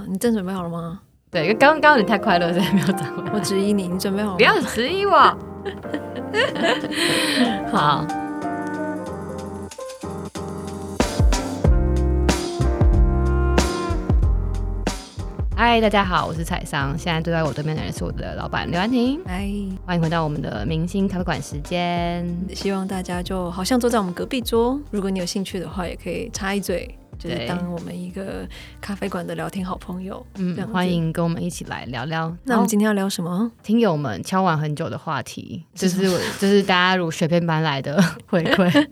吗？你真准备好了吗？对，刚刚你太快乐，所以没有掌握。我质疑你，你准备好了吗？不要质疑我。好。嗨，大家好，我是彩桑。现在坐在我对面的人是我的老板刘安婷。嗨，欢迎回到我们的明星咖啡馆时间。希望大家就好像坐在我们隔壁桌，如果你有兴趣的话，也可以插一嘴，就是当我们一个咖啡馆的聊天好朋友。嗯，欢迎跟我们一起来聊聊。那我们今天要聊什么？听友们敲完很久的话题，就是就是大家如雪片般来的 回馈。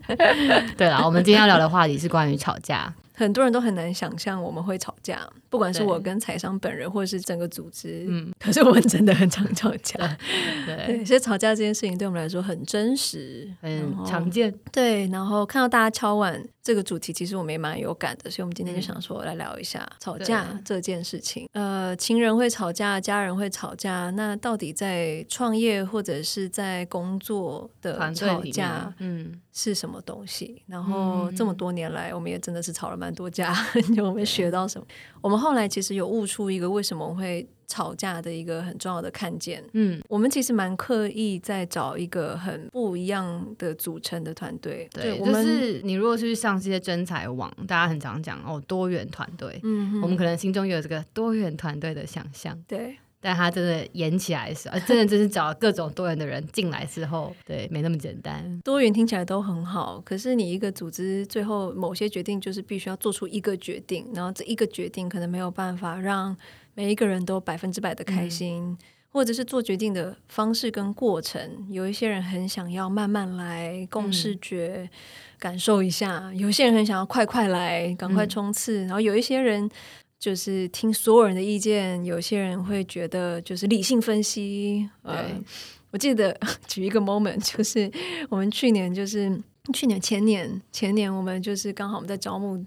对了，我们今天要聊的话题是关于吵架。很多人都很难想象我们会吵架，不管是我跟财商本人，或者是整个组织。嗯，可是我们真的很常吵架。对，对，其实吵架这件事情对我们来说很真实，很常见。对，然后看到大家敲碗这个主题，其实我们也蛮有感的，所以我们今天就想说来聊一下吵架这件事情。呃，情人会吵架，家人会吵架，那到底在创业或者是在工作的吵架，嗯，是什么东西？然后这么多年来，我们也真的是吵了蛮多架，就我们学到什么？我们后来其实有悟出一个为什么会吵架的一个很重要的看见。嗯，我们其实蛮刻意在找一个很不一样的组成的团队。对，我们就是你如果是去上这些真才网，大家很常讲哦，多元团队。嗯，我们可能心中有这个多元团队的想象。对。但他真的演起来的时候，真的就是找各种多元的人进来之后，对，没那么简单。多元听起来都很好，可是你一个组织最后某些决定就是必须要做出一个决定，然后这一个决定可能没有办法让每一个人都百分之百的开心，嗯、或者是做决定的方式跟过程，有一些人很想要慢慢来，共视觉、嗯、感受一下；有些人很想要快快来，赶快冲刺，嗯、然后有一些人。就是听所有人的意见，有些人会觉得就是理性分析。对、呃，我记得 举一个 moment，就是我们去年就是去年前年前年，我们就是刚好我们在招募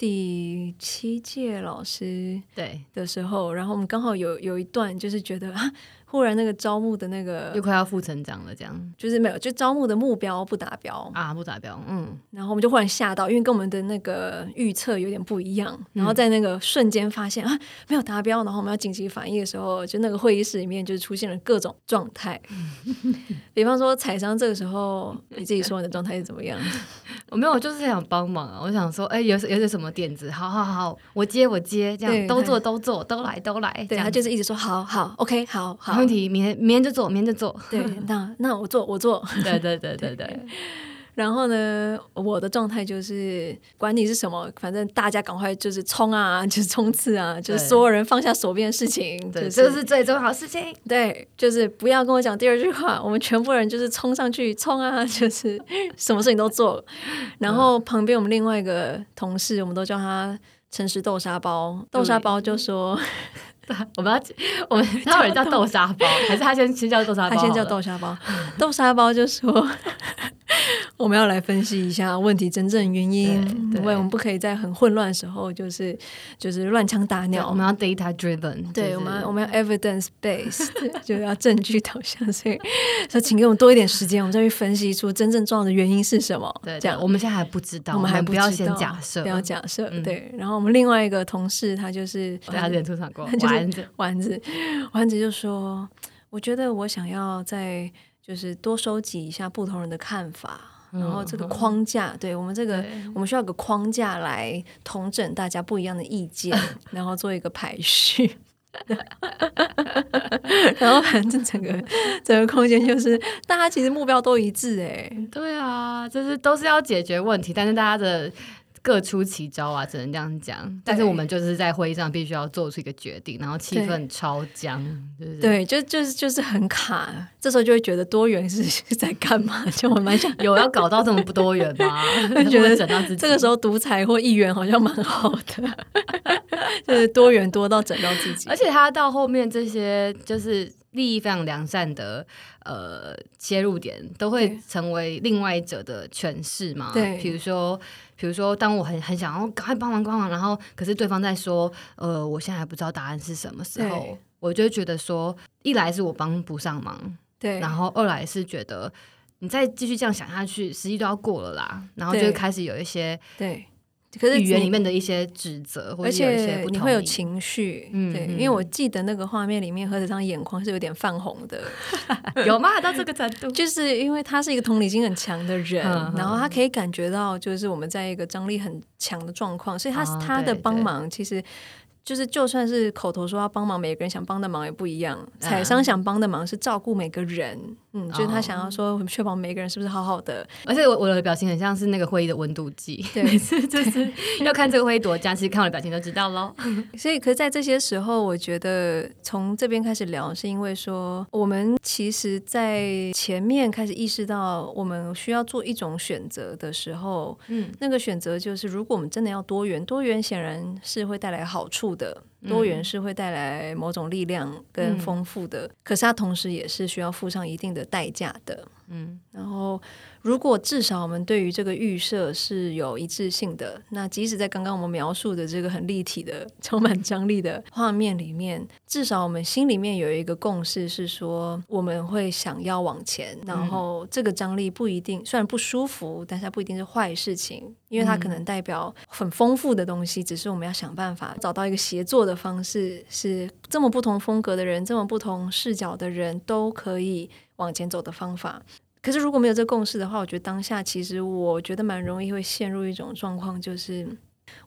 第七届老师对的时候，然后我们刚好有有一段就是觉得啊。忽然那个招募的那个又快要负成长了，这样就是没有，就招募的目标不达标啊，不达标，嗯，然后我们就忽然吓到，因为跟我们的那个预测有点不一样，然后在那个瞬间发现、嗯、啊没有达标，然后我们要紧急反应的时候，就那个会议室里面就出现了各种状态，比方说采桑这个时候你自己说你的状态是怎么样？我没有，我就是想帮忙啊，我想说，哎，有有些什么点子？好好好，我接我接，这样都做都做都来都来，对，他就是一直说好好，OK，好好。没问题，明天明天就做，明天就做。对，那那我做，我做。对对对对对，然后呢，我的状态就是，管你是什么，反正大家赶快就是冲啊，就是冲刺啊，就是所有人放下手边的事情，对就是、这是最重要的事情。对，就是不要跟我讲第二句话，我们全部人就是冲上去冲啊，就是什么事情都做。然后旁边我们另外一个同事，我们都叫他诚实豆沙包，豆沙包就说。我们要我们 他有人叫豆沙包，还是他先先叫豆沙包？他先叫豆沙包。豆沙包就说 我们要来分析一下问题真正原因，因为我们不可以在很混乱的时候就是就是乱枪打鸟。我们要 data driven，对，我们我们要 evidence based，就要证据导向。所以 说，请给我们多一点时间，我们再去分析出真正重要的原因是什么。对，这样我们现在还不知道，我们还不要先假设，不要假设。对，然后我们另外一个同事他就是他之前出场过。丸子，丸子，丸子就说：“我觉得我想要再就是多收集一下不同人的看法，嗯、然后这个框架，对我们这个我们需要有个框架来统整大家不一样的意见，然后做一个排序。然后反正整个整个空间就是大家其实目标都一致，哎，对啊，就是都是要解决问题，但是大家的。”各出奇招啊，只能这样讲。但是我们就是在会议上必须要做出一个决定，然后气氛超僵，对就是对，就就是就是很卡。这时候就会觉得多元是 在干嘛？就我蛮想有要搞到这么不多元吗？觉得整到自己这个时候独裁或议员好像蛮好的，就是多元多到整到自己。而且他到后面这些就是利益非常良善的呃切入点，都会成为另外一者的诠释嘛？对，比如说。比如说，当我很很想要赶快帮忙帮忙，然后可是对方在说，呃，我现在还不知道答案是什么时候，我就觉得说，一来是我帮不上忙，对，然后二来是觉得你再继续这样想下去，时机都要过了啦，然后就开始有一些对可是语言里面的一些指责，而且你会有情绪，嗯，对，因为我记得那个画面里面，何子昌眼眶是有点泛红的，有吗？到这个程度，就是因为他是一个同理心很强的人，然后他可以感觉到，就是我们在一个张力很强的状况，所以他他的帮忙其实。就是，就算是口头说要帮忙，每个人想帮的忙也不一样。采商想帮的忙是照顾每个人，嗯，嗯，就是他想要说确保每个人是不是好好的。而且我我的表情很像是那个会议的温度计，对，每次就是 要看这个会议多僵，其实看我的表情就知道喽。所以，可是在这些时候，我觉得从这边开始聊，是因为说我们其实，在前面开始意识到我们需要做一种选择的时候，嗯，那个选择就是，如果我们真的要多元，多元显然是会带来好处的多元是会带来某种力量跟丰富的，嗯、可是它同时也是需要付上一定的代价的。嗯，然后。如果至少我们对于这个预设是有一致性的，那即使在刚刚我们描述的这个很立体的、充满张力的画面里面，至少我们心里面有一个共识，是说我们会想要往前。然后这个张力不一定，虽然不舒服，但是它不一定是坏事情，因为它可能代表很丰富的东西。只是我们要想办法找到一个协作的方式，是这么不同风格的人、这么不同视角的人都可以往前走的方法。可是如果没有这个共识的话，我觉得当下其实我觉得蛮容易会陷入一种状况，就是。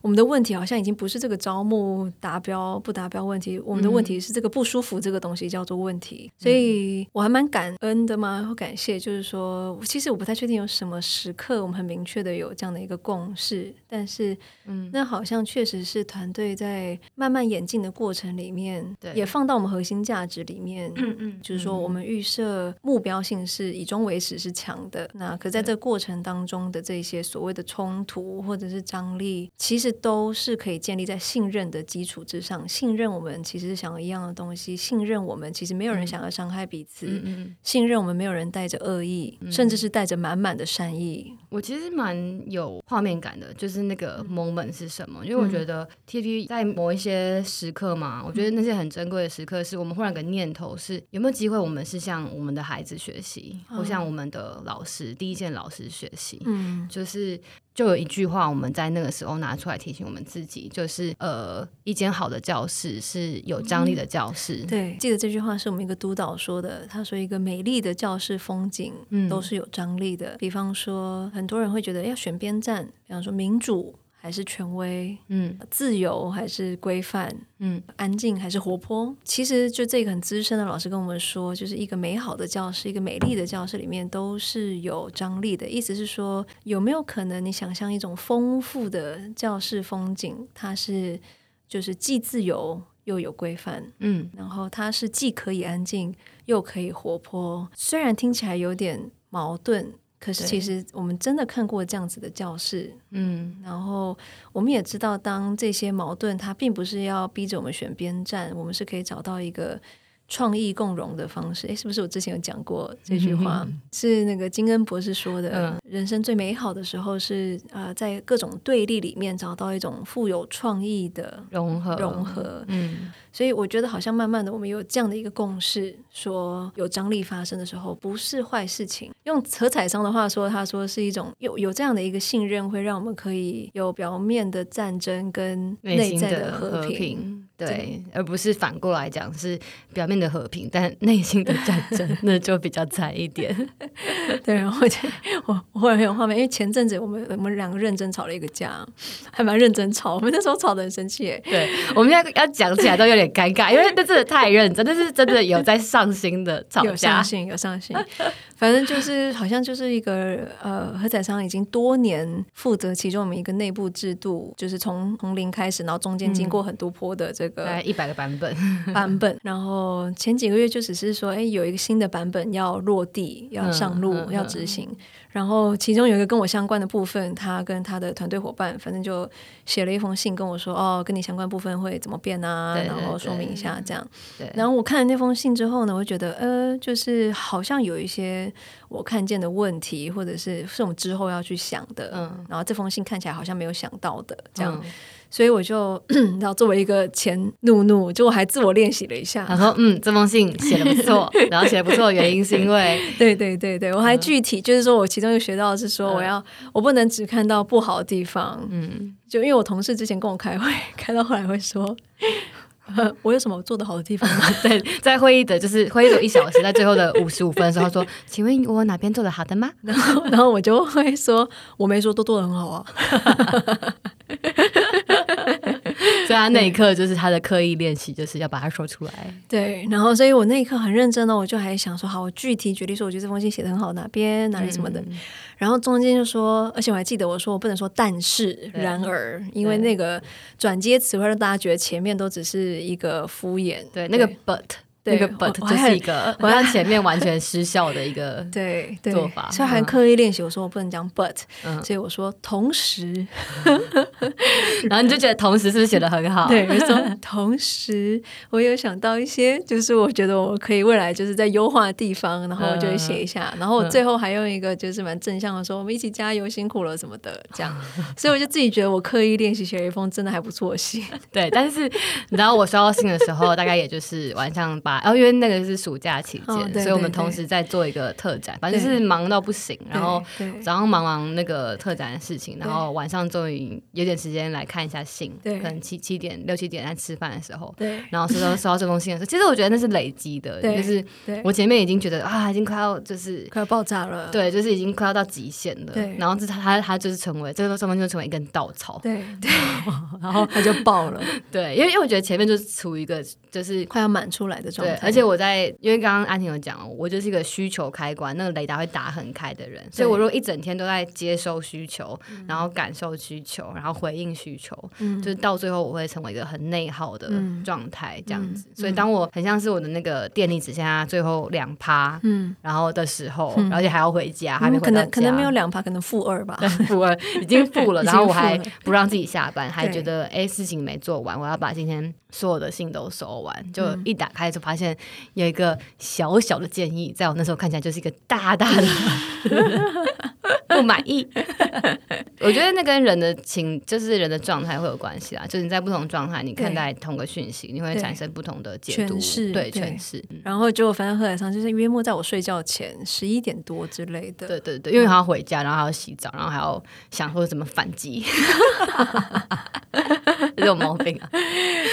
我们的问题好像已经不是这个招募达标不达标问题，我们的问题是这个不舒服这个东西叫做问题。嗯、所以我还蛮感恩的嘛，或感谢，就是说，其实我不太确定有什么时刻我们很明确的有这样的一个共识，但是，嗯，那好像确实是团队在慢慢演进的过程里面，对，也放到我们核心价值里面，嗯嗯，就是说我们预设目标性是以终为始是强的，那可在这个过程当中的这些所谓的冲突或者是张力，其实都是可以建立在信任的基础之上，信任我们其实是想要一样的东西，信任我们其实没有人想要伤害彼此，嗯嗯、信任我们没有人带着恶意，嗯、甚至是带着满满的善意。我其实蛮有画面感的，就是那个 moment 是什么？因为我觉得 TFT 在某一些时刻嘛，我觉得那些很珍贵的时刻，是我们忽然有个念头是有没有机会，我们是向我们的孩子学习，或向我们的老师、第一件老师学习，嗯，就是。就有一句话，我们在那个时候拿出来提醒我们自己，就是呃，一间好的教室是有张力的教室。嗯、对，记得这句话是我们一个督导说的。他说，一个美丽的教室风景都是有张力的。嗯、比方说，很多人会觉得要选边站，比方说民主。还是权威，嗯，自由还是规范，嗯，安静还是活泼？其实就这个很资深的老师跟我们说，就是一个美好的教室，一个美丽的教室里面都是有张力的。意思是说，有没有可能你想象一种丰富的教室风景？它是就是既自由又有规范，嗯，然后它是既可以安静又可以活泼。虽然听起来有点矛盾。可是，其实我们真的看过这样子的教室，嗯，然后我们也知道，当这些矛盾，它并不是要逼着我们选边站，我们是可以找到一个。创意共融的方式，诶，是不是我之前有讲过这句话？嗯、是那个金恩博士说的。嗯、人生最美好的时候是啊、呃，在各种对立里面找到一种富有创意的融合。融合，嗯，所以我觉得好像慢慢的，我们有这样的一个共识，说有张力发生的时候不是坏事情。用何彩商的话说，他说是一种有有这样的一个信任，会让我们可以有表面的战争跟内在的和平。对，而不是反过来讲，是表面的和平，但内心的战争 那就比较惨一点。对，然后我我忽然很有画面，因为前阵子我们我们两个认真吵了一个架，还蛮认真吵。我们那时候吵得很生气，对，我们现在要讲起来都有点尴尬，因为那真的太认真，那是真的有在上心的吵架，有上心，有上心。反正就是好像就是一个呃，何仔商已经多年负责其中我们一个内部制度，就是从从零开始，然后中间经过很多波的这个一百个版本版本，然后前几个月就只是说，哎，有一个新的版本要落地，要上路，嗯嗯、要执行。然后其中有一个跟我相关的部分，他跟他的团队伙伴，反正就写了一封信跟我说：“哦，跟你相关部分会怎么变啊？”对对对，然后说明一下这样。对。然后我看了那封信之后呢，我觉得呃，就是好像有一些我看见的问题，或者是是我们之后要去想的。嗯。然后这封信看起来好像没有想到的这样。嗯所以我就 然后作为一个前怒怒，就我还自我练习了一下。他说：“嗯，这封信写的不错，然后写的不错的原因是因为 对对对对，我还具体、嗯、就是说我其中又学到的是说，我要、嗯、我不能只看到不好的地方。嗯，就因为我同事之前跟我开会，开到后来会说。”我有什么做的好的地方吗？对，在会议的，就是会议有一小时，在最后的五十五分的时候说：“请问我哪边做的好的吗？”然后，然后我就会说：“我没说都做的很好啊。”所以他那一刻就是他的刻意练习，就是要把它说出来。对，然后所以我那一刻很认真的，我就还想说：“好，我具体举例说，我觉得这封信写的很好，哪边哪里什么的。嗯”然后中间就说，而且我还记得我说我不能说但是然而，因为那个转接词会让大家觉得前面都只是一个敷衍。对，那个 but。那个 but 就是一个 好像前面完全失效的一个 对做法，所以还刻意练习。我说我不能讲 but，所以我说同时，然后你就觉得同时是不是写的很好？对，我说同时，我有想到一些，就是我觉得我可以未来就是在优化的地方，然后我就会写一下。然后我最后还用一个就是蛮正向的说，我们一起加油，辛苦了什么的这样。所以我就自己觉得我刻意练习写了一封真的还不错的信。对，但是你知道我收到信的时候，大概也就是晚上八。然后因为那个是暑假期间，哦、对对对，所以我们同时在做一个特展，反正是忙到不行。然后早上忙完那个特展的事情，然后晚上终于有点时间来看一下信，可能七七点六七点在吃饭的时候，然后收到 收到这封信的时候，其实我觉得那是累积的，就是我前面已经觉得啊，已经快要就是快要爆炸了，对，就是已经快要到极限了。然后这他他他就是成为这个上面就成为一根稻草，对 对，然后他就爆了，对，因为因为我觉得前面就是处于一个就是快要满出来的状态。而且我在，因为刚刚安婷有讲，我就是一个需求开关，那个雷达会打很开的人，所以我如果一整天都在接收需求，然后感受需求，然后回应需求，嗯、就是到最后我会成为一个很内耗的状态，这样子。嗯、所以当我很像是我的那个电力只剩下最后两趴，嗯，然后的时候，而且还要回家，还没回家，可能可能没有两趴，可能负二吧，负二已经负了，然后我还不让自己下班，还觉得哎事情没做完，我要把今天所有的信都收完，就一打开就发现。有一个小小的建议，在我那时候看起来就是一个大大的 不满意。我觉得那跟人的情，就是人的状态会有关系啦。就是你在不同状态，你看待同个讯息，你会产生不同的解读，对诠释。然后就反正后来上就是约莫在我睡觉前十一点多之类的。对对对，因为还要回家，然后还要洗澡，然后还要想说怎么反击，这种毛病啊。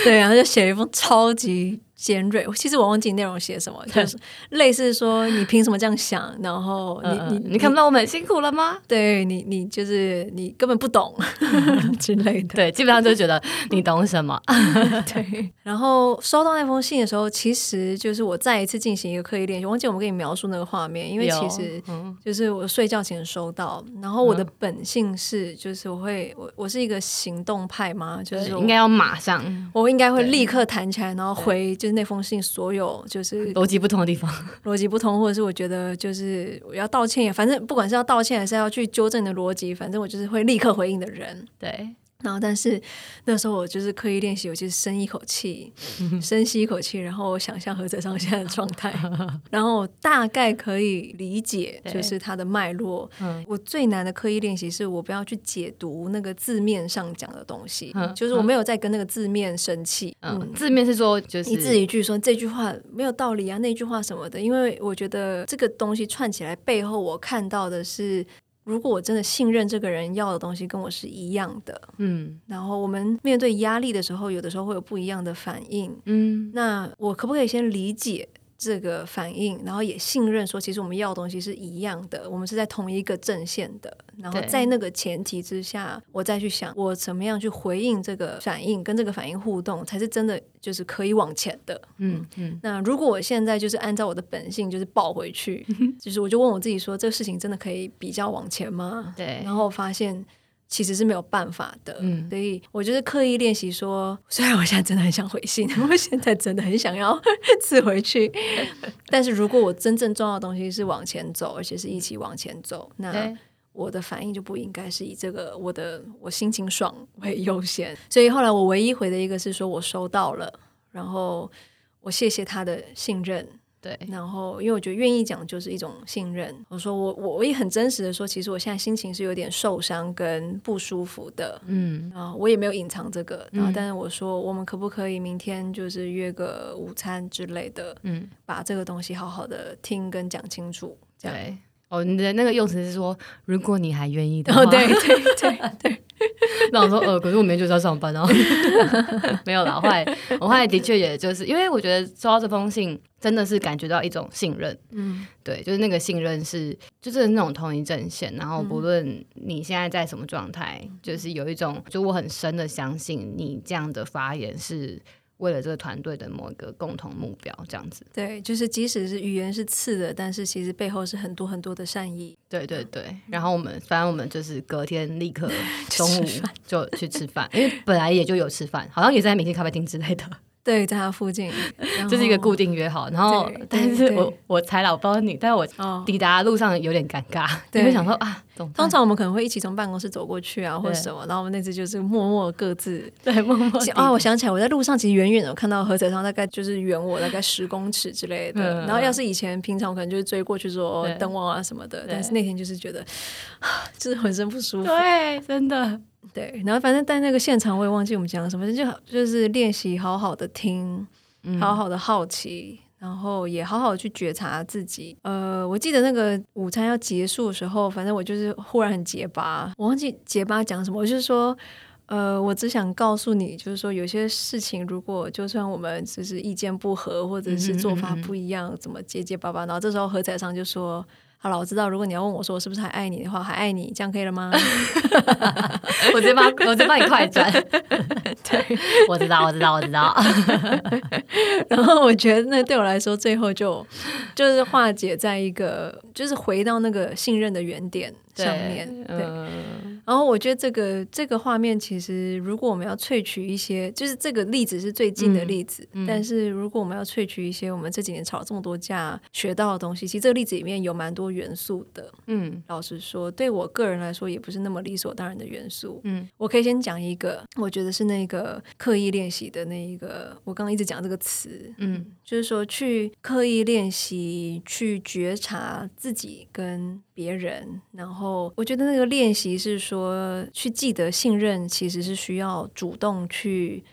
对，然后就写了一封超级。尖锐，其实我忘记内容写什么，就是类似说你凭什么这样想？然后你你你看不到我们很辛苦了吗？对你你就是你根本不懂 之类的。对，基本上就觉得你懂什么。对。然后收到那封信的时候，其实就是我再一次进行一个刻意练习。忘记我们跟你描述那个画面，因为其实就是我睡觉前收到，然后我的本性是就是我会我我是一个行动派嘛，就是应该要马上，我应该会立刻弹起来，然后回就。那封信所有就是 逻辑不同的地方，逻辑不同，或者是我觉得就是我要道歉，反正不管是要道歉还是要去纠正你的逻辑，反正我就是会立刻回应的人，对。然后，但是那时候我就是刻意练习，我就是深一口气，深吸一口气，然后我想象何泽上现在的状态，然后大概可以理解，就是它的脉络。我最难的刻意练习是我不要去解读那个字面上讲的东西，嗯、就是我没有在跟那个字面生气。嗯，嗯字面是说就是一字一句说这句话没有道理啊，那句话什么的，因为我觉得这个东西串起来背后，我看到的是。如果我真的信任这个人要的东西跟我是一样的，嗯，然后我们面对压力的时候，有的时候会有不一样的反应，嗯，那我可不可以先理解？这个反应，然后也信任说，其实我们要的东西是一样的，我们是在同一个阵线的。然后在那个前提之下，我再去想我怎么样去回应这个反应，跟这个反应互动，才是真的就是可以往前的。嗯嗯。那如果我现在就是按照我的本性就是抱回去，就是我就问我自己说，这个事情真的可以比较往前吗？对。然后发现。其实是没有办法的，嗯，所以我就是刻意练习说，虽然我现在真的很想回信，我现在真的很想要 刺回去，但是如果我真正重要的东西是往前走，而且是一起往前走，那我的反应就不应该是以这个我的我心情爽为优先。所以后来我唯一回的一个是说我收到了，然后我谢谢他的信任。对，然后因为我觉得愿意讲就是一种信任。我说我我我也很真实的说，其实我现在心情是有点受伤跟不舒服的，嗯，啊我也没有隐藏这个，然后但是我说我们可不可以明天就是约个午餐之类的，嗯，把这个东西好好的听跟讲清楚，这样。对哦，你的那个用词是说，如果你还愿意的话，哦，对对对对。那我说，呃，可是我明天就是要上班哦。没有啦，后来我后来的确也就是因为我觉得收到这封信，真的是感觉到一种信任。嗯，对，就是那个信任是就是那种同一阵线，然后不论你现在在什么状态，嗯、就是有一种就我很深的相信你这样的发言是。为了这个团队的某一个共同目标，这样子。对，就是即使是语言是刺的，但是其实背后是很多很多的善意。对对对。然后我们，反正我们就是隔天立刻 中午就去吃饭，因为本来也就有吃饭，好像也在明星咖啡厅之类的。对，在他附近，这是一个固定约好。然后，但是我我猜了，我不知道你，但是我抵达路上有点尴尬，对，会想说啊，通常我们可能会一起从办公室走过去啊，或者什么。然后我们那次就是默默各自，对，默默啊。我想起来，我在路上其实远远的看到何泽昌，大概就是远我大概十公尺之类的。然后要是以前平常我可能就是追过去说灯光啊什么的，但是那天就是觉得，就是浑身不舒服。对，真的。对，然后反正在那个现场，我也忘记我们讲什么，就就是练习好好的听，好好的好奇，嗯、然后也好好的去觉察自己。呃，我记得那个午餐要结束的时候，反正我就是忽然很结巴，我忘记结巴讲什么，我就是说，呃，我只想告诉你，就是说有些事情，如果就算我们就是意见不合，或者是做法不一样，嗯嗯嗯怎么结结巴巴，然后这时候何彩上就说。好了，我知道。如果你要问我说我是不是还爱你的话，还爱你，这样可以了吗？我直接帮，我直接帮你快转。对，我知道，我知道，我知道。然后我觉得那对我来说，最后就就是化解在一个，就是回到那个信任的原点上面。对。然后我觉得这个这个画面，其实如果我们要萃取一些，就是这个例子是最近的例子，嗯。嗯、但是如果我们要萃取一些我们这几年吵了这么多架学到的东西，其实这个例子里面有蛮多元素的。嗯，老实说，对我个人来说，也不是那么理所当然的元素。嗯，我可以先讲一个，我觉得是那个刻意练习的那一个，我刚刚一直讲这个词，嗯，就是说去刻意练习，去觉察自己跟别人，然后我觉得那个练习是说，去记得信任其实是需要主动去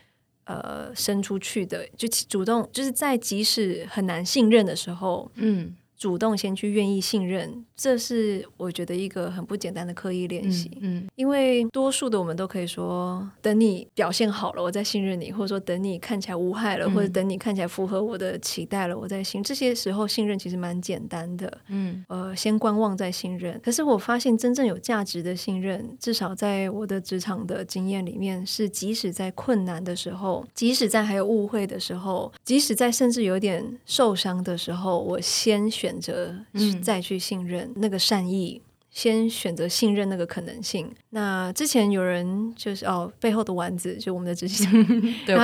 呃伸出去的，就主动就是在即使很难信任的时候，嗯。主动先去愿意信任，这是我觉得一个很不简单的刻意练习。嗯，嗯，因为多数的我们都可以说，等你表现好了，我再信任你，或者说等你看起来无害了，嗯、或者等你看起来符合我的期待了，我再信。这些时候信任其实蛮简单的。嗯，呃，先观望再信任。可是我发现真正有价值的信任，至少在我的职场的经验里面，是即使在困难的时候，即使在还有误会的时候，即使在甚至有点受伤的时候，我先选。选择再去信任那个善意，嗯、先选择信任那个可能性。那之前有人就是哦，背后的丸子就我们的执行 对，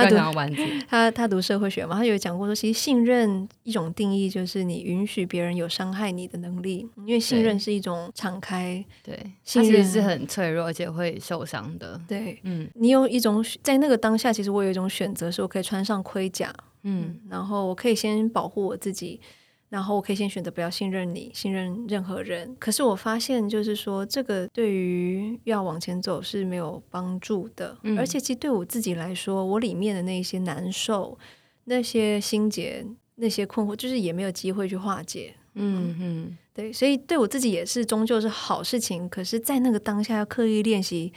他 他读社会学嘛，他有讲过说，其实信任一种定义就是你允许别人有伤害你的能力，因为信任是一种敞开，对，信任是很脆弱而且会受伤的。对，嗯，你有一种在那个当下，其实我有一种选择，是我可以穿上盔甲，嗯，然后我可以先保护我自己。然后我可以先选择不要信任你，信任任何人。可是我发现，就是说，这个对于要往前走是没有帮助的。嗯、而且，其实对我自己来说，我里面的那些难受、那些心结、那些困惑，就是也没有机会去化解。嗯嗯，嗯对，所以对我自己也是终究是好事情。可是，在那个当下要刻意练习。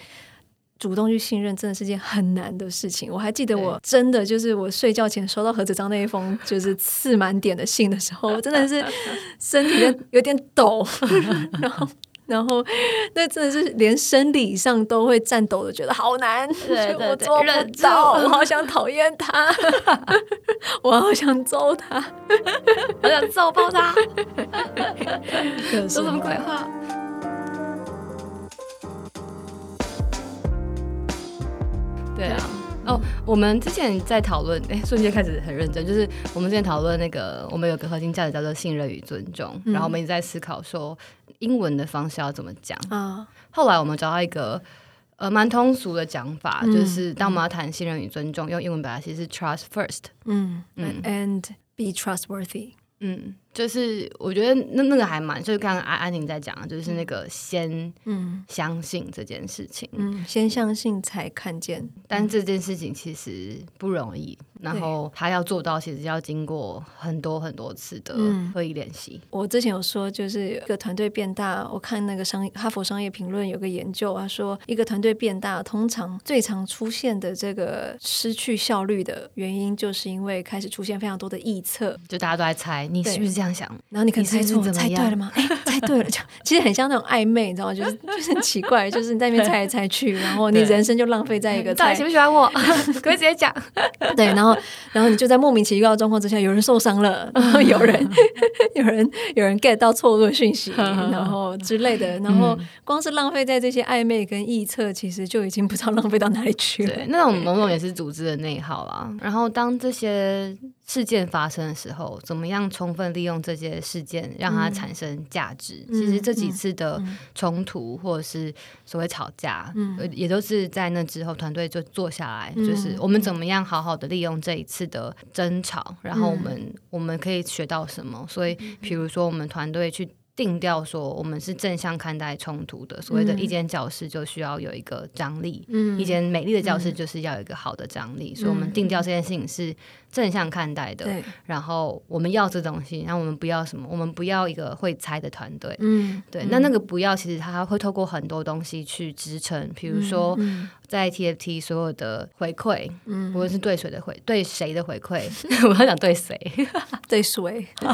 主动去信任真的是件很难的事情。我还记得，我真的就是我睡觉前收到何子章那一封就是刺满点的信的时候，我真的是身体有点抖，然后然后那真的是连生理上都会颤抖的，觉得好难，对对对，我做不到，我好想讨厌他，我好想揍他，我想揍爆他，说什么鬼话？对啊，哦，我们之前在讨论，哎，瞬间开始很认真，就是我们之前讨论那个，我们有个核心价值叫做信任与尊重，嗯、然后我们一直在思考说英文的方式要怎么讲。啊。后来我们找到一个呃蛮通俗的讲法，嗯、就是当我们要谈信任与尊重，嗯、用英文表达其实是 trust first，嗯嗯，and be trustworthy。嗯。就是我觉得那那个还蛮，就是刚刚安安宁在讲，就是那个先嗯。相信这件事情，嗯，先相信才看见，但这件事情其实不容易，然后他要做到，其实要经过很多很多次的会议练习。我之前有说，就是一个团队变大，我看那个商哈佛商业评论有个研究，啊说一个团队变大，通常最常出现的这个失去效率的原因，就是因为开始出现非常多的臆测，就大家都在猜你是不是这样。想，然后你可能猜错，猜对了吗？哎，猜对了，就其实很像那种暧昧，你知道吗？就是就是很奇怪，就是你在那边猜来猜去，然后你 人生就浪费在一个猜。喜不喜欢我？可以直接讲。对，然后然后你就在莫名其妙的状况之下，有人受伤了，然后有人有人有人 get 到错误讯息，然后之类的，然后光是浪费在这些暧昧跟臆测，其实就已经不知道浪费到哪里去了。对，那种某种也是组织的内耗啦。然后当这些事件发生的时候，怎么样充分利用这些事件，让它产生价值？嗯、其实这几次的冲突或者是所谓吵架，嗯、也都是在那之后，团队就坐下来，嗯、就是我们怎么样好好的利用这一次的争吵，然后我们、嗯、我们可以学到什么？所以，比如说我们团队去。定调说，我们是正向看待冲突的。所谓的一间教室就需要有一个张力，嗯、一间美丽的教室就是要有一个好的张力。嗯、所以，我们定调这件事情是正向看待的。然后，我们要这东西，然后我们不要什么？我们不要一个会猜的团队。嗯，对。那那个不要，其实它会透过很多东西去支撑，比如说。嗯在 TFT 所有的回馈，嗯，无论是对谁的回，对谁的回馈，我要讲对谁，对谁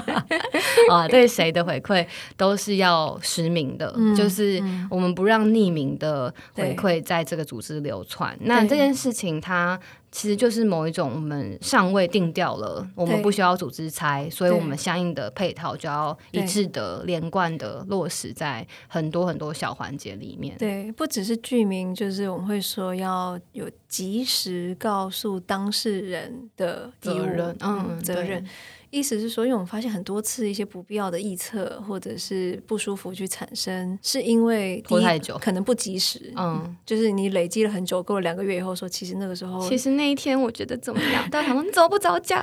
啊，对谁的回馈都是要实名的，嗯、就是我们不让匿名的回馈在这个组织流传。那这件事情它。其实就是某一种，我们尚未定调了，我们不需要组织拆，所以我们相应的配套就要一致的、连贯的落实在很多很多小环节里面。对，不只是剧名，就是我们会说要有及时告诉当事人的责任，嗯，责任。意思是说，因为我们发现很多次一些不必要的臆测或者是不舒服去产生，是因为拖太久，可能不及时。嗯，就是你累积了很久，过了两个月以后说，其实那个时候，其实那一天我觉得怎么样？大家说你怎么不早讲？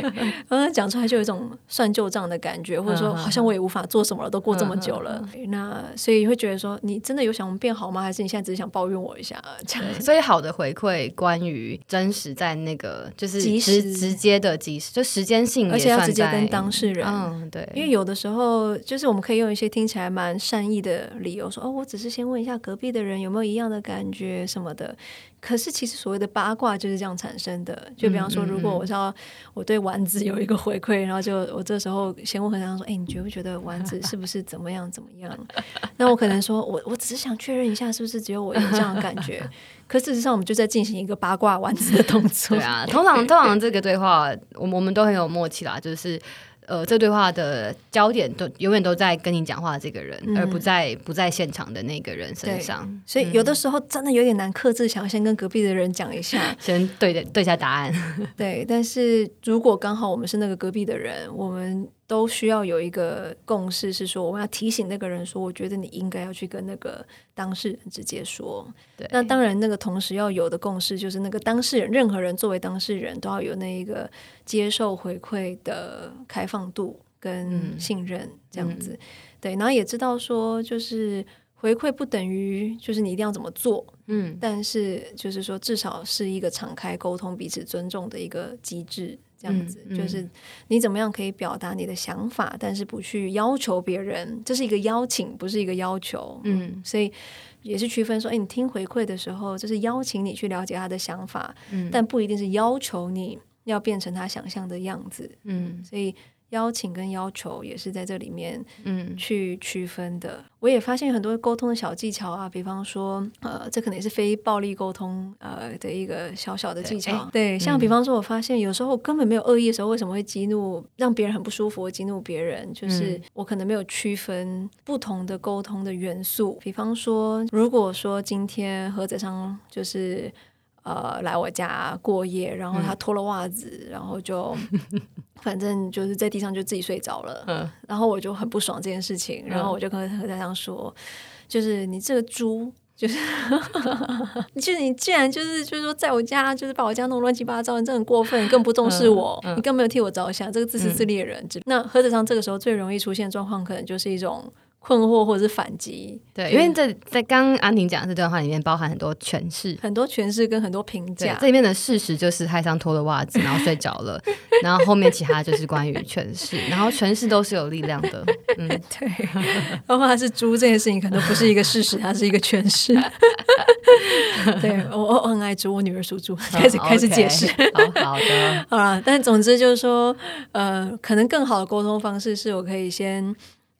嗯，讲出来就有一种算旧账的感觉，或者说好像我也无法做什么了，都过这么久了。那所以会觉得说，你真的有想我们变好吗？还是你现在只是想抱怨我一下？这样。所以好的回馈，关于真实在那个就是直直接的及时，就时间性，而且。要直接跟当事人，嗯，对，因为有的时候就是我们可以用一些听起来蛮善意的理由说，哦，我只是先问一下隔壁的人有没有一样的感觉什么的。可是其实所谓的八卦就是这样产生的。就比方说，如果我知道我对丸子有一个回馈，然后就我这时候先问和尚说，哎，你觉不觉得丸子是不是怎么样怎么样？那我可能说我我只是想确认一下，是不是只有我有这样的感觉？可事实上，我们就在进行一个八卦丸子的动作。对啊，通常通常这个对话，我们我们都很有默契啦，就是。呃，这对话的焦点都永远都在跟你讲话的这个人，嗯、而不在不在现场的那个人身上。所以有的时候真的有点难克制，想要先跟隔壁的人讲一下，先对对下答案。对，但是如果刚好我们是那个隔壁的人，我们。都需要有一个共识，是说我们要提醒那个人说，我觉得你应该要去跟那个当事人直接说。对，那当然，那个同时要有的共识就是，那个当事人，任何人作为当事人都要有那一个接受回馈的开放度跟信任，这样子。嗯、对，然后也知道说，就是回馈不等于就是你一定要怎么做，嗯，但是就是说，至少是一个敞开沟通、彼此尊重的一个机制。这样子、嗯嗯、就是你怎么样可以表达你的想法，但是不去要求别人，这是一个邀请，不是一个要求。嗯，所以也是区分说，哎，你听回馈的时候，就是邀请你去了解他的想法，嗯、但不一定是要求你要变成他想象的样子。嗯，所以。邀请跟要求也是在这里面，嗯，去区分的。嗯、我也发现很多沟通的小技巧啊，比方说，呃，这可能也是非暴力沟通，呃的一个小小的技巧。对，对，像比方说，我发现有时候根本没有恶意的时候，为什么会激怒，让别人很不舒服，激怒别人？就是我可能没有区分不同的沟通的元素。比方说，如果说今天何泽昌就是。呃，来我家过夜，然后他脱了袜子，嗯、然后就 反正就是在地上就自己睡着了。嗯、然后我就很不爽这件事情，然后我就跟何先生说，嗯、就是你这个猪就是，就是你既然就是就是说在我家就是把我家弄乱七八糟，你这很过分，你更不重视我，嗯嗯、你更没有替我着想，这个自私自利的人。嗯、那何者上这个时候最容易出现状况，可能就是一种。困惑或者是反击，对，因为在在刚刚安婷讲的这段话里面，包含很多诠释，很多诠释跟很多评价。这里面的事实就是海上脱了袜子，然后睡着了，然后后面其他就是关于诠释，然后诠释都是有力量的。嗯，对，包括他是猪这件事情，可能不是一个事实，它是一个诠释。对，我我很爱猪，我女儿属猪，开始、oh, 开始解释。好，好的，好了，但总之就是说，呃，可能更好的沟通方式是我可以先。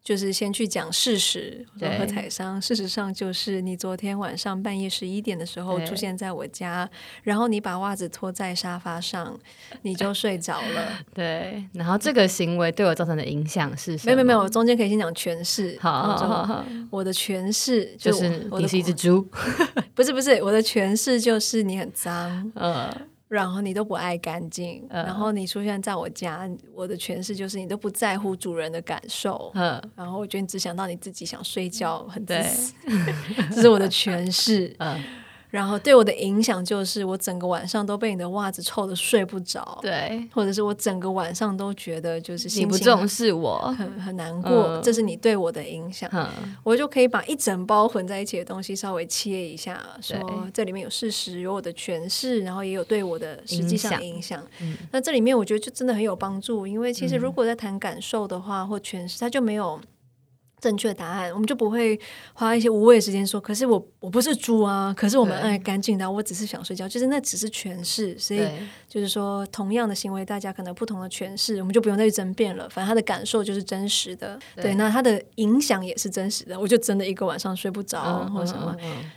就是先去讲事实，和财商。事实上，就是你昨天晚上半夜十一点的时候出现在我家，然后你把袜子脱在沙发上，你就睡着了。对，然后这个行为对我造成的影响是什么？没有没有中间可以先讲诠释。好，好，好，好，我的诠释就是你是一只猪，不是不是，我的诠释就是你很脏。嗯。然后你都不爱干净，嗯、然后你出现在我家，我的诠释就是你都不在乎主人的感受，嗯、然后我觉得你只想到你自己想睡觉，很自私，这是我的诠释。嗯然后对我的影响就是，我整个晚上都被你的袜子臭的睡不着，对，或者是我整个晚上都觉得就是你不重视我，很很难过，嗯、这是你对我的影响。嗯、我就可以把一整包混在一起的东西稍微切一下，说这里面有事实，有我的诠释，然后也有对我的实际上影响。嗯、那这里面我觉得就真的很有帮助，因为其实如果在谈感受的话，或诠释，它就没有。正确答案，我们就不会花一些无谓的时间说。可是我我不是猪啊，可是我们爱干净的，我只是想睡觉，就是那只是诠释。所以就是说，同样的行为，大家可能不同的诠释，我们就不用再去争辩了。反正他的感受就是真实的，对，对，那他的影响也是真实的。我就真的一个晚上睡不着，或什么。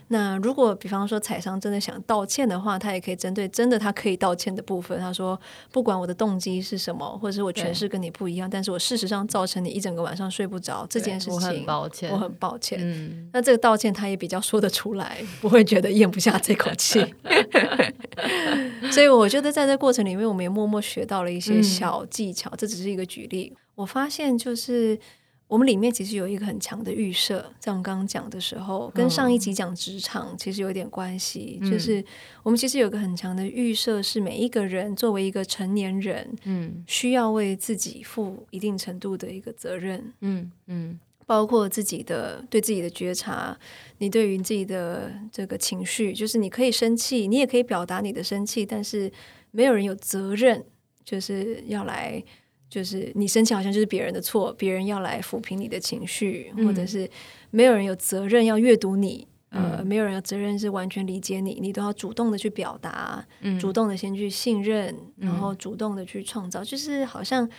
那如果比方说彩商真的想道歉的话，他也可以针对真的他可以道歉的部分，他说不管我的动机是什么，或者是我诠释跟你不一样，但是我事实上造成你一整个晚上睡不着这件事情。我很抱歉，我很抱歉。嗯，那这个道歉他也比较说得出来，不会觉得咽不下这口气。所以我觉得在这过程里面，我们也默默学到了一些小技巧。嗯，这只是一个举例。我发现就是。我们里面其实有一个很强的预设，在我们刚刚讲的时候，跟上一集讲职场其实有点关系。嗯、就是我们其实有个很强的预设，是每一个人作为一个成年人，嗯，需要为自己负一定程度的一个责任，嗯嗯，嗯包括自己的对自己的觉察，你对于自己的这个情绪，就是你可以生气，你也可以表达你的生气，但是没有人有责任，就是要来。就是你生气好像就是别人的错，别人要来抚平你的情绪，嗯、或者是没有人有责任要阅读你，嗯、呃，没有人有责任是完全理解你，你都要主动的去表达，嗯、主动的先去信任，然后主动的去创造。嗯、就是好像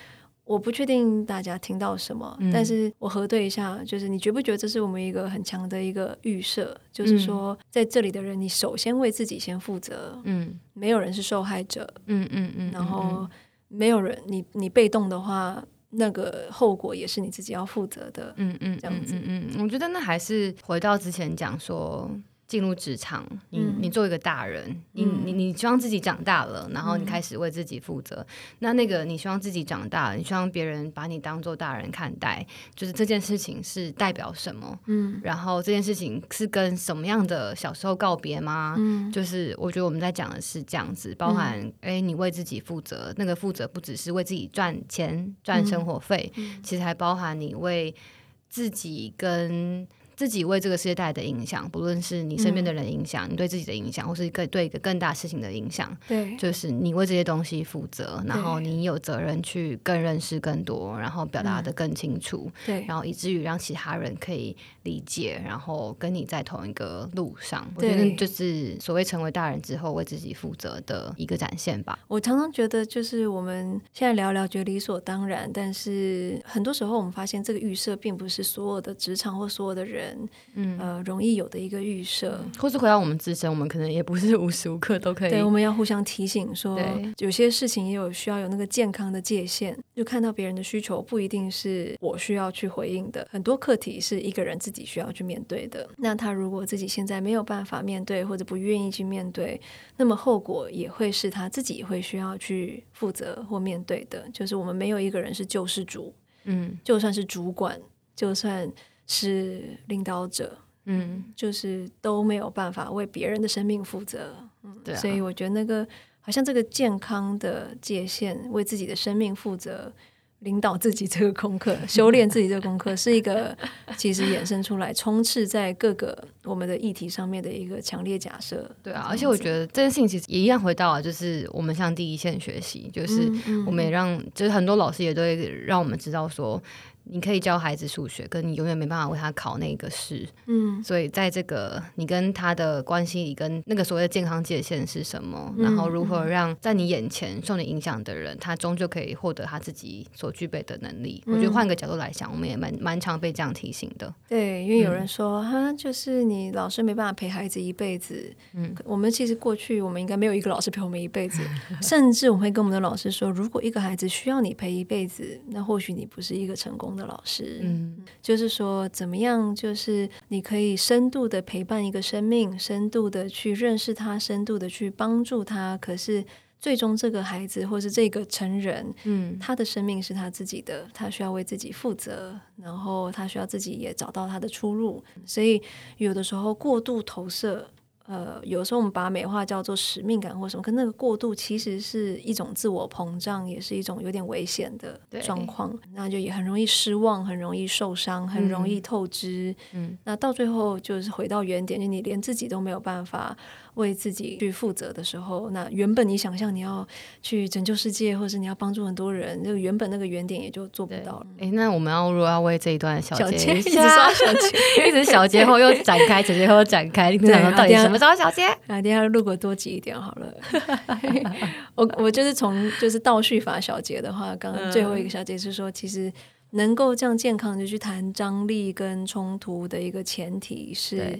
我不确定大家听到什么，嗯、但是我核对一下，就是你觉不觉得这是我们一个很强的一个预设？就是说在这里的人，你首先为自己先负责，嗯，没有人是受害者，嗯嗯嗯，然后。没有人，你你被动的话，那个后果也是你自己要负责的。嗯嗯，这样子，嗯嗯，嗯，我觉得那还是回到之前讲说。进入职场，你你做一个大人，嗯、你你你希望自己长大了，然后你开始为自己负责。嗯、那那个你希望自己长大了，你希望别人把你当做大人看待，就是这件事情是代表什么？嗯，然后这件事情是跟什么样的小时候告别吗？嗯，就是我觉得我们在讲的是这样子，包含哎、嗯，你为自己负责，那个负责不只是为自己赚钱赚生活费，嗯、其实还包含你为自己跟。自己为这个世界带来的影响，不论是你身边的人影响，嗯、你对自己的影响，或是对对一个更大事情的影响，对，就是你为这些东西负责，然后你有责任去更认识更多，然后表达的更清楚，嗯、对，然后以至于让其他人可以理解，然后跟你在同一个路上。我觉得就是所谓成为大人之后为自己负责的一个展现吧。我常常觉得，就是我们现在聊聊觉得理所当然，但是很多时候我们发现这个预设并不是所有的职场或所有的人。嗯，呃，容易有的一个预设，或是回到我们自身，我们可能也不是 无时无刻都可以。对，我们要互相提醒说，有些事情也有需要有那个健康的界限。就看到别人的需求，不一定是我需要去回应的。很多课题是一个人自己需要去面对的。那他如果自己现在没有办法面对，或者不愿意去面对，那么后果也会是他自己会需要去负责或面对的。就是我们没有一个人是救世主，嗯，就算是主管，就算。是领导者，嗯，就是都没有办法为别人的生命负责。嗯，对啊。所以我觉得那个好像这个健康的界限，为自己的生命负责。领导自己这个功课，修炼自己这个功课，是一个 其实衍生出来充斥在各个我们的议题上面的一个强烈假设。对啊，而且我觉得这件事情其实也一样回到了，就是我们向第一线学习，就是我们也让，就是很多老师也都会让我们知道说。你可以教孩子数学，可你永远没办法为他考那个试。嗯，所以在这个你跟他的关系里，跟那个所谓的健康界限是什么？嗯、然后如何让在你眼前受你影响的人，他终究可以获得他自己所具备的能力？嗯、我觉得换个角度来想，我们也蛮蛮常被这样提醒的。对，因为有人说，哈、嗯，就是你老师没办法陪孩子一辈子。嗯，我们其实过去我们应该没有一个老师陪我们一辈子，甚至我们会跟我们的老师说，如果一个孩子需要你陪一辈子，那或许你不是一个成功的老师，嗯，就是说怎么样，就是你可以深度的陪伴一个生命，深度的去认识他，深度的去帮助他。可是最终这个孩子或是这个成人，嗯，他的生命是他自己的，他需要为自己负责，然后他需要自己也找到他的出路。所以有的时候过度投射。呃，有时候我们把美化叫做使命感或什么，可那个过度其实是一种自我膨胀，也是一种有点危险的状况。那就也很容易失望，很容易受伤，很容易透支。嗯，那到最后就是回到原点，就你连自己都没有办法。为自己去负责的时候，那原本你想象你要去拯救世界，或者是你要帮助很多人，那个原本那个原点也就做不到了。哎，那我们要如果要为这一段小结，一直说小结，一直小结后又展开，小结后又展开，你想说到底什么时候小结？啊，等下录个多集一点好了。我我就是从就是倒叙法小结的话，刚刚最后一个小结是说，其实能够这样健康的去谈张力跟冲突的一个前提是。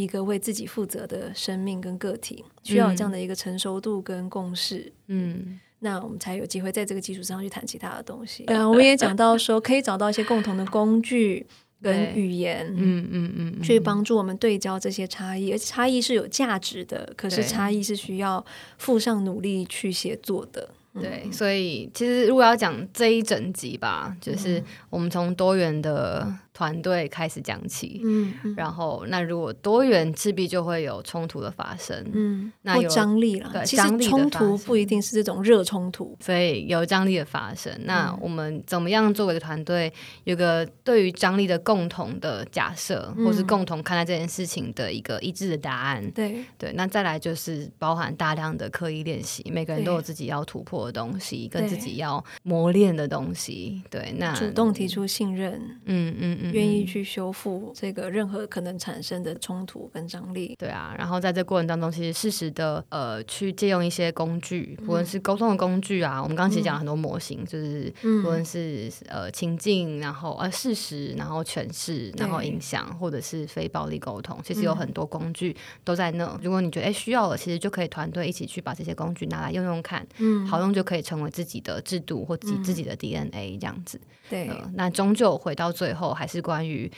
一个为自己负责的生命跟个体，需要有这样的一个成熟度跟共识，嗯，那我们才有机会在这个基础上去谈其他的东西。嗯，我们也讲到 说，可以找到一些共同的工具跟语言，嗯嗯嗯，去帮助我们对焦这些差异，而且差异是有价值的，可是差异是需要付上努力去协作的。对，所以其实如果要讲这一整集吧，就是我们从多元的团队开始讲起，嗯，然后那如果多元势必就会有冲突的发生，嗯，那有张力了。对，其实冲突不一定是这种热冲突，所以有张力的发生。那我们怎么样作为一个团队，有个对于张力的共同的假设，或是共同看待这件事情的一个一致的答案？对。对，那再来就是包含大量的刻意练习，每个人都有自己要突破的东西跟自己要磨练的东西，对，那主动提出信任，嗯嗯嗯，愿意去修复这个任何可能产生的冲突跟张力，对啊，然后在这过程当中，其实适时的呃去借用一些工具，无论是沟通的工具啊，我们刚刚其实讲了很多模型，就是无论是呃情境，然后呃事实，然后诠释，然后影响，或者是非暴力沟通，其实有很多工具都在那。如果你觉得哎需要了，其实就可以团队一起去把这些工具拿来用用看，嗯，好用就可以成为自己的制度或自己自己的 DNA 这样子，嗯、对、那终究回到最后还是关于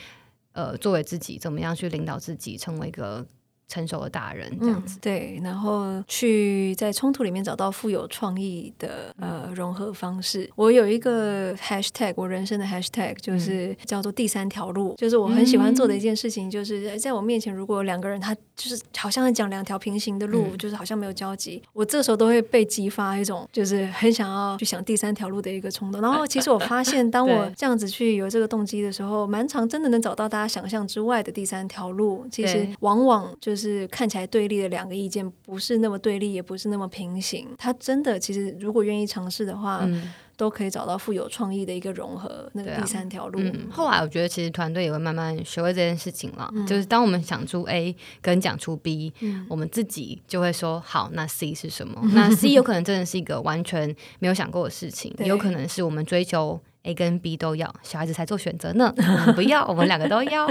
呃，作为自己怎么样去领导自己，成为一个。成熟的大人这样子，嗯，对，然后去在冲突里面找到富有创意的呃融合方式。我有一个 hashtag，我人生的 hashtag 就是叫做第三条路，就是我很喜欢做的一件事情，就是在我面前如果有两个人，他就是好像讲两条平行的路，嗯、就是好像没有交集，我这时候都会被激发一种就是很想要去想第三条路的一个冲动。然后其实我发现，当我 这样子去有这个动机的时候，蛮长真的能找到大家想象之外的第三条路。其实往往就是。就是看起来对立的两个意见，不是那么对立，也不是那么平行。他真的其实，如果愿意尝试的话，嗯、都可以找到富有创意的一个融合，那个第三条路、啊嗯。后来我觉得，其实团队也会慢慢学会这件事情了。嗯、就是当我们想出 A 跟讲出 B，、嗯、我们自己就会说好，那 C 是什么？那 C 有可能真的是一个完全没有想过的事情，对有可能是我们追求。A 跟 B 都要，小孩子才做选择呢。我们不要，我们两个都要。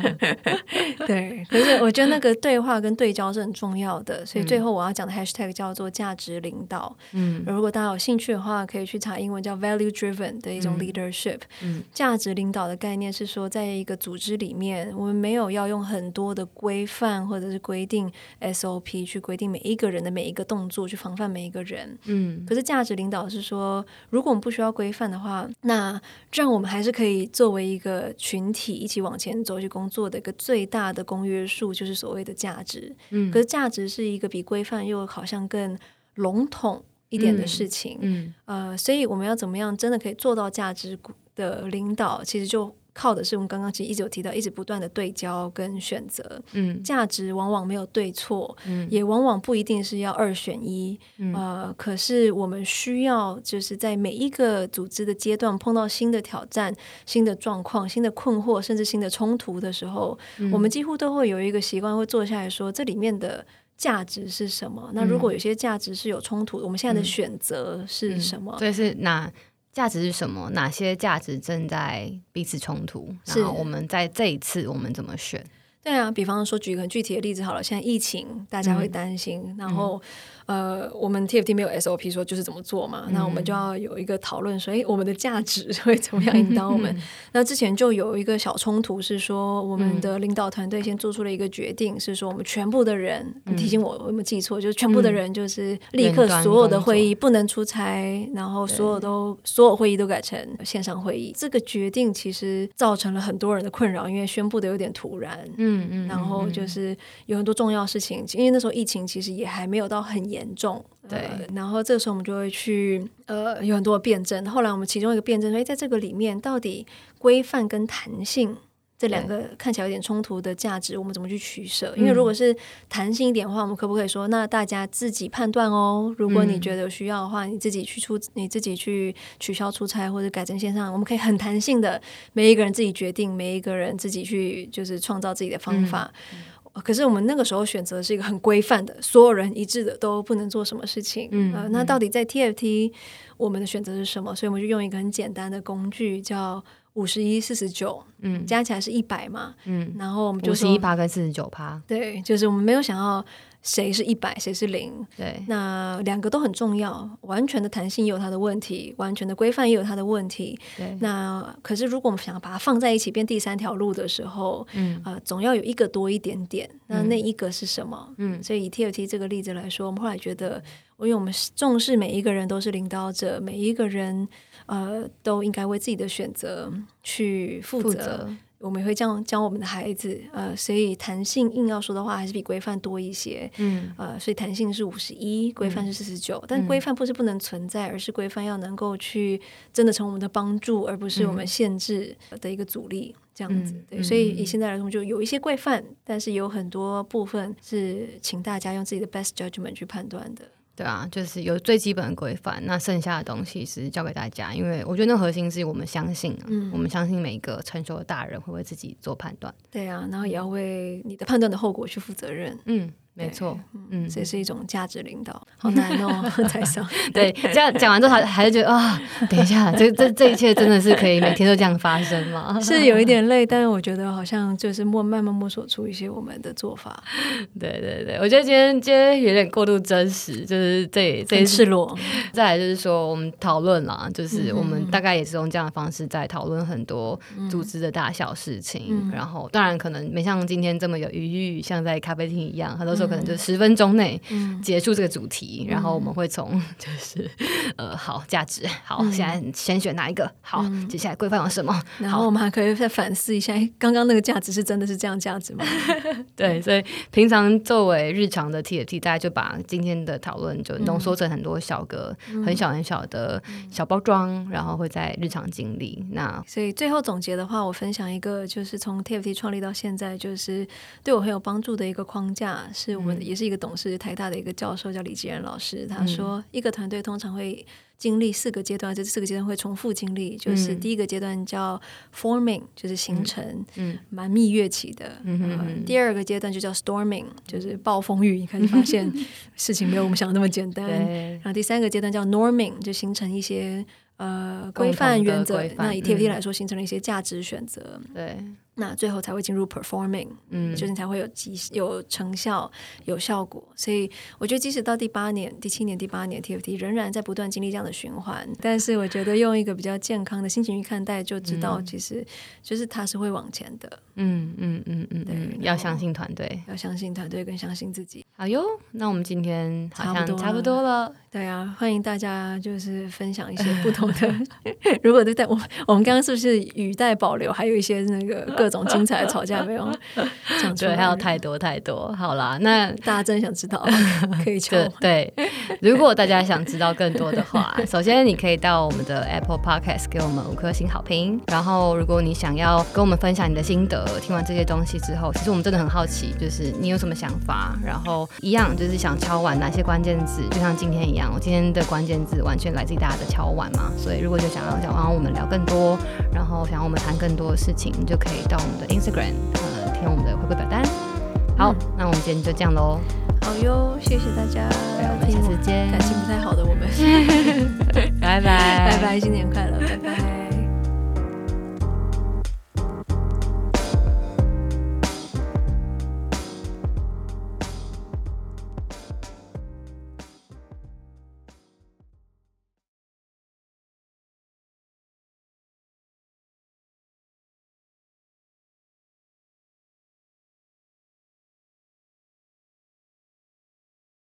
对，可是我觉得那个对话跟对焦是很重要的，所以最后我要讲的 hashtag 叫做价值领导。嗯，如果大家有兴趣的话，可以去查英文叫 value driven 的一种 leadership。嗯，价值领导的概念是说，在一个组织里面，我们没有要用很多的规范或者是规定 SOP 去规定每一个人的每一个动作，去防范每一个人。嗯，可是价值领导是说，如果我们不需要规范的话，那这样我们还是可以作为一个群体一起往前走去工作的一个最大的公约数，就是所谓的价值。嗯，可是价值是一个比规范又好像更笼统一点的事情。嗯，嗯呃，所以我们要怎么样真的可以做到价值的领导，其实就。靠的是我们刚刚其实一直有提到，一直不断的对焦跟选择。嗯，价值往往没有对错，嗯，也往往不一定是要二选一。嗯，呃，可是我们需要就是在每一个组织的阶段碰到新的挑战、新的状况、新的困惑，甚至新的冲突的时候，嗯，我们几乎都会有一个习惯，会坐下来说这里面的价值是什么？那如果有些价值是有冲突，我们现在的选择是什么？这是哪？价值是什么？哪些价值正在彼此冲突？然后我们在这一次我们怎么选？对啊，比方说举一个具体的例子好了，现在疫情大家会担心，嗯、然后。呃，我们 TFT 没有 SOP 说就是怎么做嘛，嗯、那我们就要有一个讨论说，哎，我们的价值会怎么样引导我们？嗯、那之前就有一个小冲突是说，我们的领导团队先做出了一个决定，嗯、是说我们全部的人，你、提醒我我有没有记错，就是全部的人就是立刻所有的会议不能出差，然后所有都所有会议都改成线上会议。这个决定其实造成了很多人的困扰，因为宣布的有点突然，嗯嗯，然后就是有很多重要事情，因为那时候疫情其实也还没有到很严。严重，对、呃，然后这个时候我们就会去，呃，有很多的辩证。后来我们其中一个辩证说，哎，在这个里面，到底规范跟弹性这两个看起来有点冲突的价值，我们怎么去取舍？因为如果是弹性一点的话，我们可不可以说，那大家自己判断哦？如果你觉得需要的话，你自己去出，你自己去取消出差或者改成线上，我们可以很弹性的，每一个人自己决定，每一个人自己去，就是创造自己的方法。嗯可是我们那个时候选择是一个很规范的，所有人一致的都不能做什么事情。嗯，呃，那到底在 TFT 我们的选择是什么？所以我们就用一个很简单的工具，叫五十一四十九，嗯，加起来是一百嘛，嗯，然后我们就是五十一趴跟四十九趴，对，就是我们没有想要。谁是一百，谁是零？对，那两个都很重要。完全的弹性也有它的问题，完全的规范也有它的问题。对，那可是如果我们想要把它放在一起变第三条路的时候，嗯，呃，总要有一个多一点点。那那一个是什么？嗯，所以以 TFT 这个例子来说，我们后来觉得，因为我们重视每一个人都是领导者，每一个人呃都应该为自己的选择去负责。负责我们也会这样教我们的孩子，呃，所以弹性硬要说的话，还是比规范多一些，嗯，呃，所以弹性是五十一，规范是四十九，但规范不是不能存在，而是规范要能够去真的成我们的帮助，而不是我们限制的一个阻力，这样子。对，所以以现在来说，就有一些规范，但是有很多部分是请大家用自己的 best judgment 去判断的。对啊，就是有最基本的规范，那剩下的东西是交给大家，因为我觉得那核心是我们相信啊，嗯、我们相信每一个成熟的大人会为自己做判断。对啊，然后也要为你的判断的后果去负责任。嗯。没错，嗯，这是一种价值领导，好难哦，台上。对，这样讲完之后，还还是觉得啊，等一下，这这这一切真的是可以每天都这样发生吗？是有一点累，但是我觉得好像就是摸慢慢摸索出一些我们的做法。对对对，我觉得今天今天有点过度真实，就是这这一赤裸。再来就是说，我们讨论啦，就是我们大概也是用这样的方式在讨论很多组织的大小事情。嗯、然后，当然可能没像今天这么有余裕，像在咖啡厅一样，很多时候。可能就十分钟内结束这个主题，嗯、然后我们会从 就是呃好价值好，嗯、现在先选哪一个好，嗯、接下来规范有什么，然后我们还可以再反思一下，刚刚那个价值是真的是这样价值吗？对，所以平常作为日常的 TFT，大家就把今天的讨论就浓缩成很多小个、嗯、很小很小的小包装，然后会在日常经历。那所以最后总结的话，我分享一个就是从 TFT 创立到现在，就是对我很有帮助的一个框架是。我们也是一个董事，台大的一个教授叫李吉仁老师。他说，一个团队通常会经历四个阶段，这四个阶段会重复经历。就是第一个阶段叫 forming，就是形成，嗯，蛮蜜月期的。嗯，第二个阶段就叫 storming，就是暴风雨，你开始发现 事情没有我们想的那么简单。然后第三个阶段叫 norming，就形成一些呃规范原则。那以 TFT 来说，形成了一些价值选择。对。那最后才会进入 performing，嗯，就是才会有绩有成效、有效果。所以我觉得，即使到第八年、第七年、第八年，TFT 仍然在不断经历这样的循环。但是我觉得用一个比较健康的心情去看待，就知道其实就是它是会往前的。嗯嗯嗯嗯，对，要相信团队，要相信团队，跟相信自己。好哟，那我们今天好像差不多了。对啊，欢迎大家就是分享一些不同的。如果对待我，我们刚刚是不是语带保留？还有一些那个各种精彩的吵架没有讲出来？对，还有太多太多。好啦，那大家真的想知道，可以求对。如果大家想知道更多的话，首先你可以到我们的 Apple Podcast 给我们五颗星好评。然后，如果你想要跟我们分享你的心得，听完这些东西之后，其实我们真的很好奇，就是你有什么想法。然后一样就是想敲碗哪些关键字，就像今天一样。我今天的关键字完全来自于大家的敲碗嘛，所以如果就想要想让我们聊更多，然后想要我们谈更多的事情，你就可以到我们的 Instagram，呃，填我们的回馈表单。好，嗯、那我们今天就这样喽。好哟，谢谢大家。我们下次见。感情不太好的我们，拜拜，拜拜，新年快乐，拜拜。